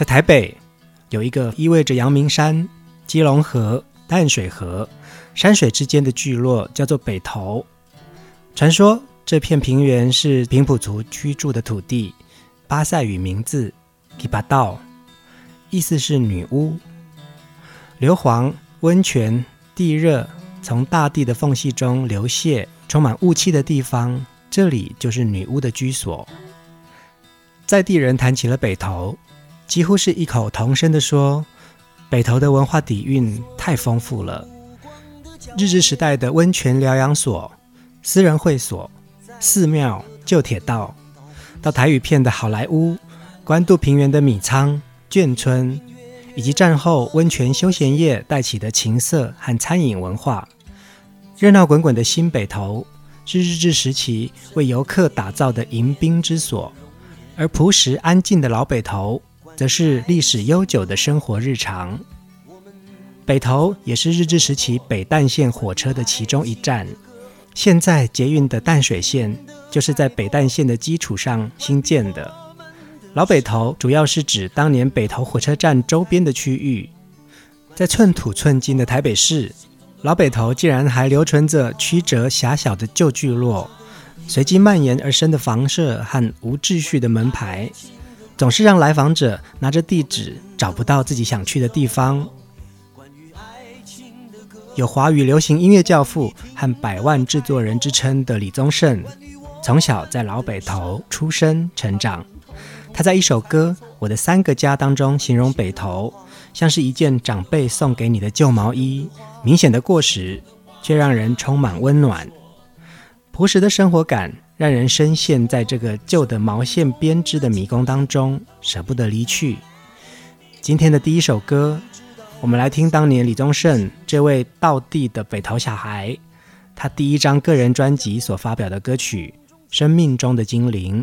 在台北有一个意味着阳明山、基隆河、淡水河山水之间的聚落，叫做北投。传说这片平原是平埔族居住的土地，巴赛语名字吉巴道，意思是女巫。硫磺、温泉、地热从大地的缝隙中流泻，充满雾气的地方，这里就是女巫的居所。在地人谈起了北投。几乎是异口同声地说：“北投的文化底蕴太丰富了。日治时代的温泉疗养所、私人会所、寺庙、旧铁道，到台语片的好莱坞、关渡平原的米仓、眷村，以及战后温泉休闲业带起的情色和餐饮文化，热闹滚滚的新北投是日治时期为游客打造的迎宾之所，而朴实安静的老北投。”则是历史悠久的生活日常。北投也是日治时期北淡线火车的其中一站。现在捷运的淡水线就是在北淡线的基础上新建的。老北投主要是指当年北投火车站周边的区域。在寸土寸金的台北市，老北投竟然还留存着曲折狭小的旧聚落，随机蔓延而生的房舍和无秩序的门牌。总是让来访者拿着地址找不到自己想去的地方。有华语流行音乐教父和百万制作人之称的李宗盛，从小在老北投出生成长。他在一首歌《我的三个家》当中形容北投，像是一件长辈送给你的旧毛衣，明显的过时，却让人充满温暖。朴实的生活感。让人深陷在这个旧的毛线编织的迷宫当中，舍不得离去。今天的第一首歌，我们来听当年李宗盛这位道地的北投小孩，他第一张个人专辑所发表的歌曲《生命中的精灵》。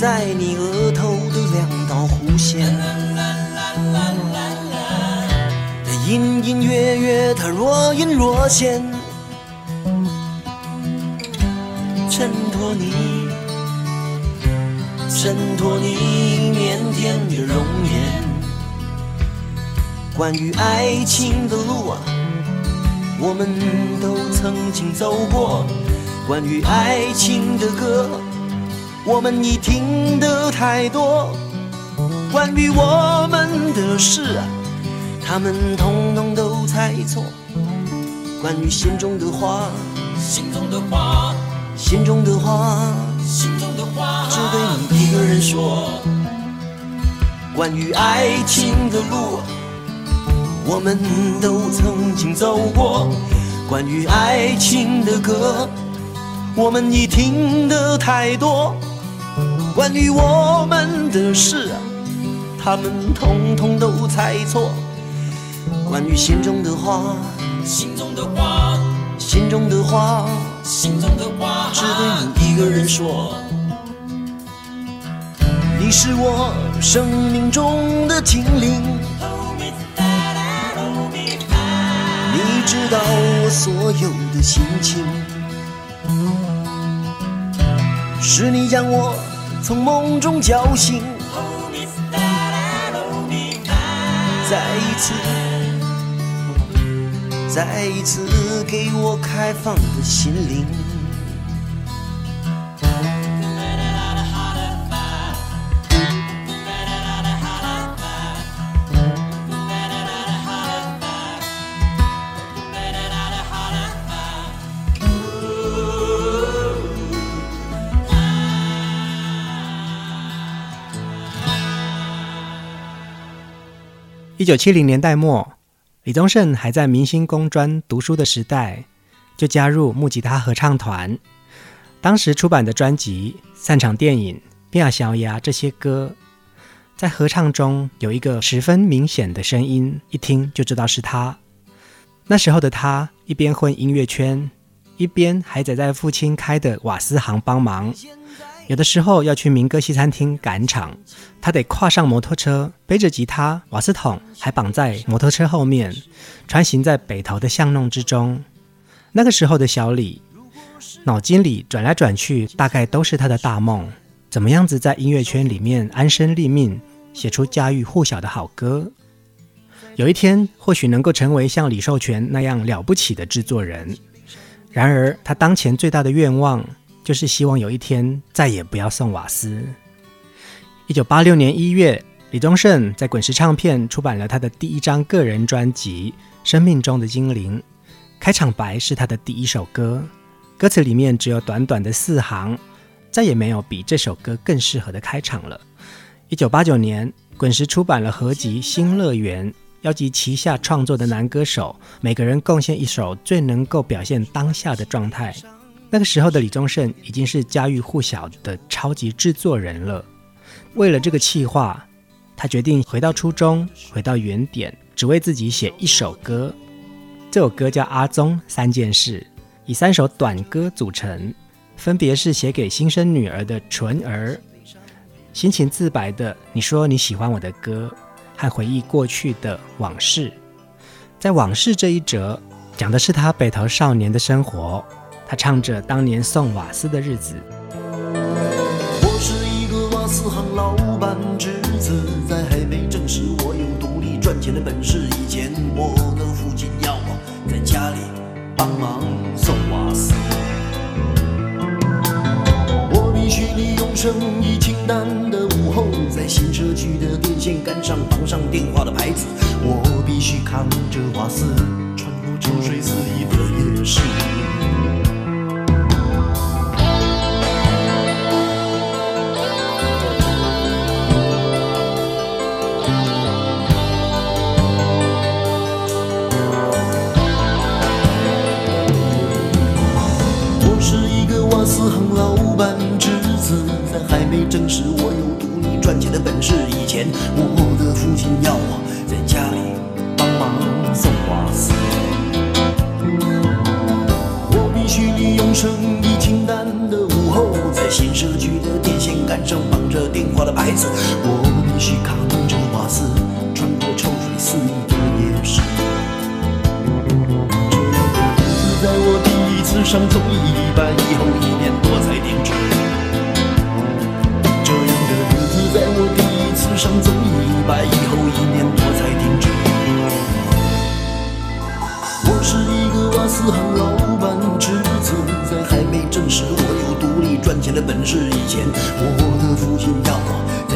在你额头的两道弧线，它隐隐约约，它若隐若现，衬托你，衬托你腼腆的容颜。关于爱情的路啊，我们都曾经走过；关于爱情的歌，我们已听得太多。关于我们的事啊，他们统统都猜错。关于心中的话，心中的话，心中的话，心中的话，只对你一个人说。关于爱情的路，我们都曾经走过；关于爱情的歌，我们已听得太多。关于我们的事，他们统统都猜错。关于心中的话。心中的话，心中的话，心中的话，只对你一个人说。你是我生命中的精灵，你知道我所有的心情，是你将我从梦中叫醒，再一次。再一次给我开放的心灵。一九七零年代末。李宗盛还在明星工专读书的时代，就加入木吉他合唱团。当时出版的专辑《散场电影》《变小鸭》这些歌，在合唱中有一个十分明显的声音，一听就知道是他。那时候的他一边混音乐圈，一边还得在父亲开的瓦斯行帮忙。有的时候要去民歌西餐厅赶场，他得跨上摩托车，背着吉他、瓦斯桶，还绑在摩托车后面，穿行在北投的巷弄之中。那个时候的小李，脑筋里转来转去，大概都是他的大梦：怎么样子在音乐圈里面安身立命，写出家喻户晓的好歌？有一天或许能够成为像李寿全那样了不起的制作人。然而，他当前最大的愿望，就是希望有一天再也不要送瓦斯。一九八六年一月，李宗盛在滚石唱片出版了他的第一张个人专辑《生命中的精灵》，开场白是他的第一首歌，歌词里面只有短短的四行，再也没有比这首歌更适合的开场了。一九八九年，滚石出版了合集《新乐园》，邀集旗下创作的男歌手，每个人贡献一首最能够表现当下的状态。那个时候的李宗盛已经是家喻户晓的超级制作人了。为了这个企划，他决定回到初中，回到原点，只为自己写一首歌。这首歌叫《阿宗三件事》，以三首短歌组成，分别是写给新生女儿的《纯儿》，心情自白的“你说你喜欢我的歌”，和回忆过去的往事。在往事这一则，讲的是他北投少年的生活。他唱着当年送瓦斯的日子。我是一个瓦斯行老板侄子，在还没证实我有独立赚钱的本事以前，我的父亲要我在家里帮忙送瓦斯。我必须利用生意清淡的午后，在新社区的电线杆上绑上电话的牌子。我必须扛着瓦斯，穿过抽水肆意的夜市。但还没证实我有独立赚钱的本事以前，我的父亲要我在家里帮忙送瓦斯，我必须利用生意清淡的午后，在新社区的电线杆上绑着电话的牌子，我必须扛着瓦斯穿过抽水四溢的夜市。这样的日子在我第一次上综艺办以后一年多胭脂。这样的日子在我第一次上综艺白以后一年多才停止。我是一个瓦斯行老板，至此在还没证实我有独立赚钱的本事。以前我的父亲要我。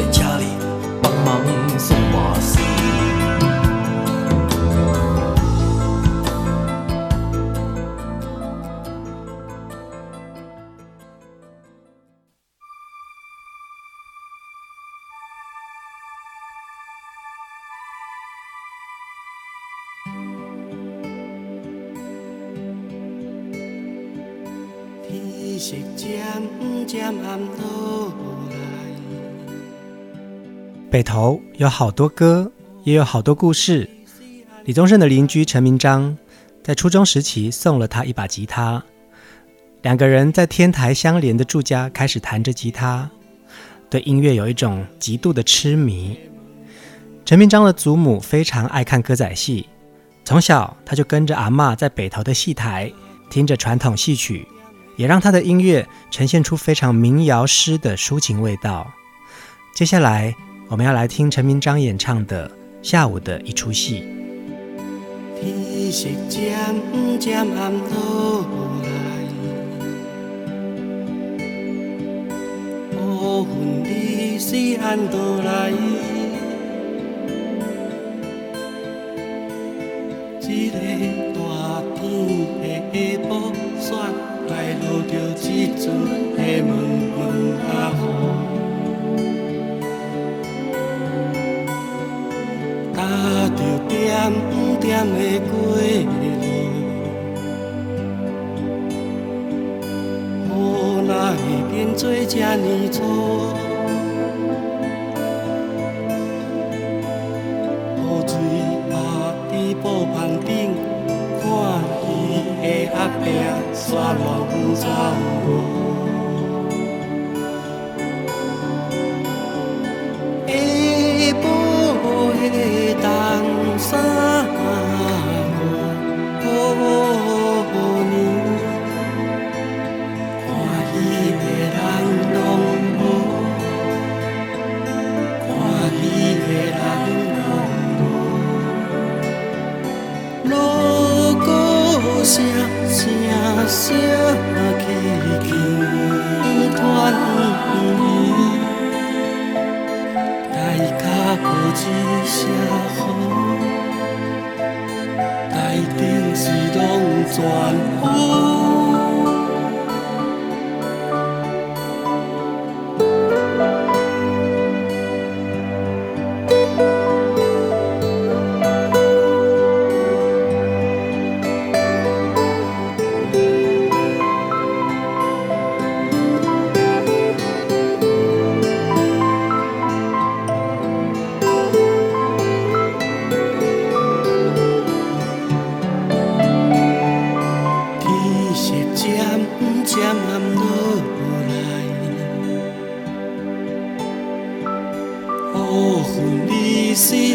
北投有好多歌，也有好多故事。李宗盛的邻居陈明章在初中时期送了他一把吉他，两个人在天台相连的住家开始弹着吉他，对音乐有一种极度的痴迷。陈明章的祖母非常爱看歌仔戏，从小他就跟着阿嬷在北投的戏台听着传统戏曲。也让他的音乐呈现出非常民谣诗的抒情味道。接下来，我们要来听陈明章演唱的《下午的一出戏》。天色渐渐暗落来，乌云里细暗倒来，一个大天的下晡雪。来？落着一阵的闷点的归路，雨哪会变做这呢粗？雨水打在布棚顶，看伊的后壁。沙浪走过，算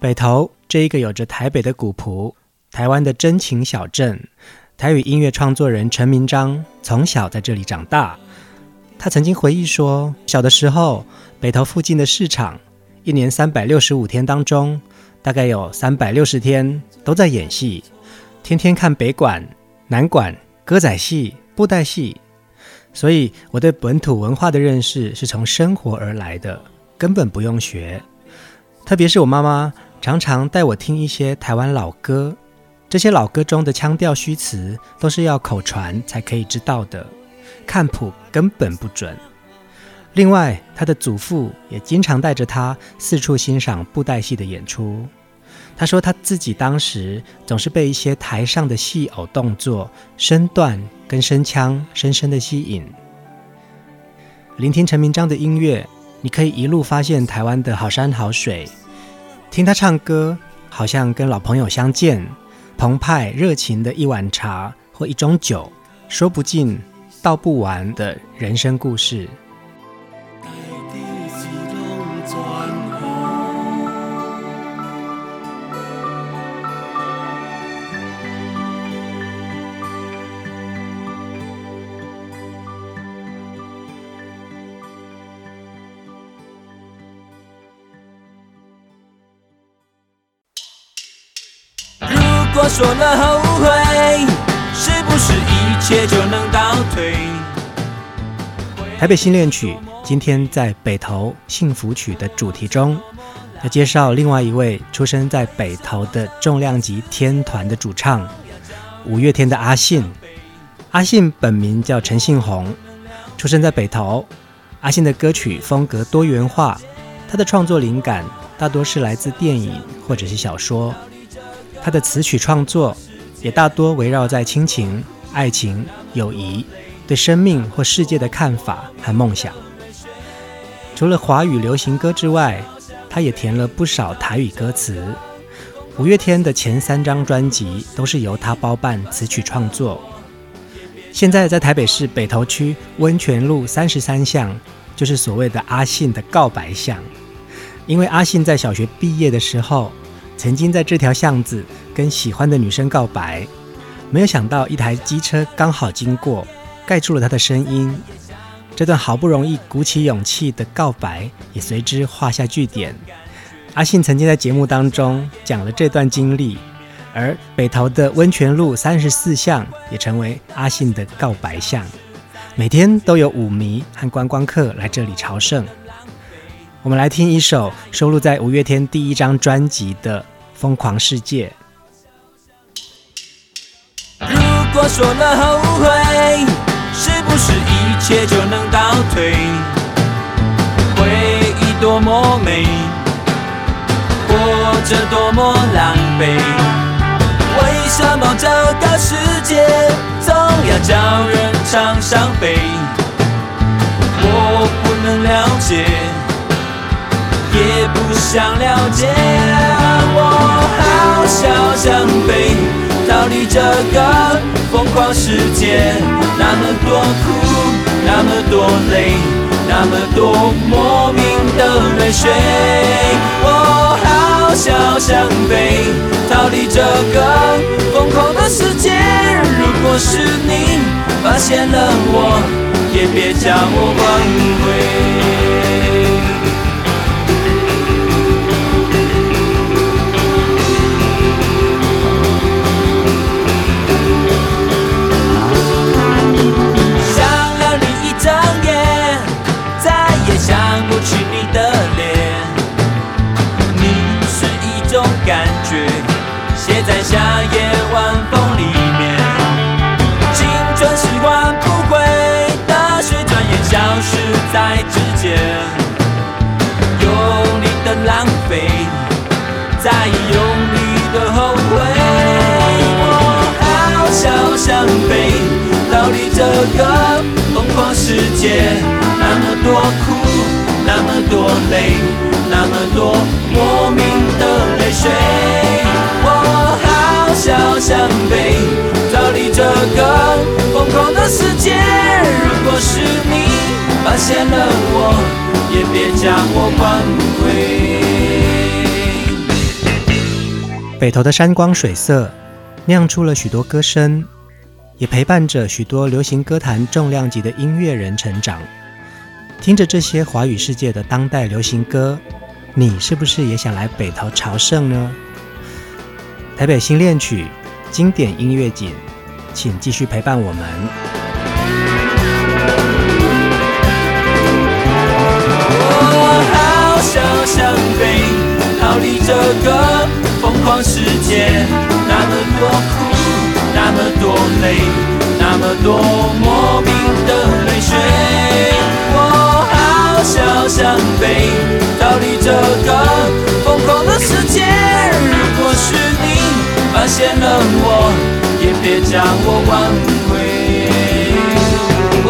北投这一个有着台北的古朴、台湾的真情小镇，台语音乐创作人陈明章从小在这里长大。他曾经回忆说，小的时候，北投附近的市场，一年三百六十五天当中，大概有三百六十天都在演戏，天天看北管、南管、歌仔戏、布袋戏。所以我对本土文化的认识是从生活而来的，根本不用学。特别是我妈妈。常常带我听一些台湾老歌，这些老歌中的腔调虚词都是要口传才可以知道的，看谱根本不准。另外，他的祖父也经常带着他四处欣赏布袋戏的演出。他说他自己当时总是被一些台上的戏偶动作、身段跟声腔深深的吸引。聆听陈明章的音乐，你可以一路发现台湾的好山好水。听他唱歌，好像跟老朋友相见，澎湃热情的一碗茶或一盅酒，说不尽、道不完的人生故事。我说了后悔，是不是一切就？台北新恋曲今天在北投幸福曲的主题中，要介绍另外一位出生在北投的重量级天团的主唱，五月天的阿信。阿信本名叫陈信宏，出生在北投。阿信的歌曲风格多元化，他的创作灵感大多是来自电影或者是小说。他的词曲创作也大多围绕在亲情、爱情、友谊、对生命或世界的看法和梦想。除了华语流行歌之外，他也填了不少台语歌词。五月天的前三张专辑都是由他包办词曲创作。现在在台北市北投区温泉路三十三巷，就是所谓的阿信的告白巷，因为阿信在小学毕业的时候，曾经在这条巷子跟喜欢的女生告白，没有想到一台机车刚好经过，盖住了他的声音。这段好不容易鼓起勇气的告白也随之画下句点。阿信曾经在节目当中讲了这段经历，而北投的温泉路三十四巷也成为阿信的告白巷，每天都有舞迷和观光客来这里朝圣。我们来听一首收录在五月天第一张专辑的《疯狂世界》。如果说了后悔，不是一切就能倒退？回忆多么美，活着多么狼狈。为什么这个世界总要叫人尝伤悲？我不能了解。也不想了解，我好想想飞，逃离这个疯狂世界。那么多苦，那么多累，那么多莫名的泪水。我好想想飞，逃离这个疯狂的世界。如果是你发现了我，也别将我挽回。夏夜晚风里面青春是挽不回大雪转眼消失在指尖用力的浪费再用力的后悔。我好想想飞逃离这个疯狂世界那么多苦那么多累那么多这个疯狂的世界。如果是你发现了我也别将我挽回。北投的山光水色，酿出了许多歌声，也陪伴着许多流行歌坛重量级的音乐人成长。听着这些华语世界的当代流行歌，你是不是也想来北投朝圣呢？台北新恋曲，经典音乐景，请继续陪伴我们。我好想想飞，逃离这个疯狂世界，那么多苦，那么多累，那么多莫名的泪水。我好想想飞，逃离这个疯狂的世界。如果是你发现了我，别将我挽回。我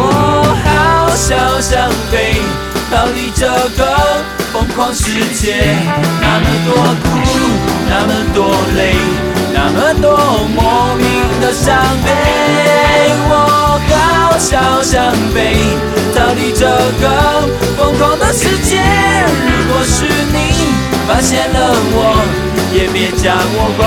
好想想飞，逃离这个疯狂世界。那么多苦，那么多累，那么多莫名的伤悲。我好想想飞。逃离这个疯狂的世界。如果是你发现了我，也别将我关。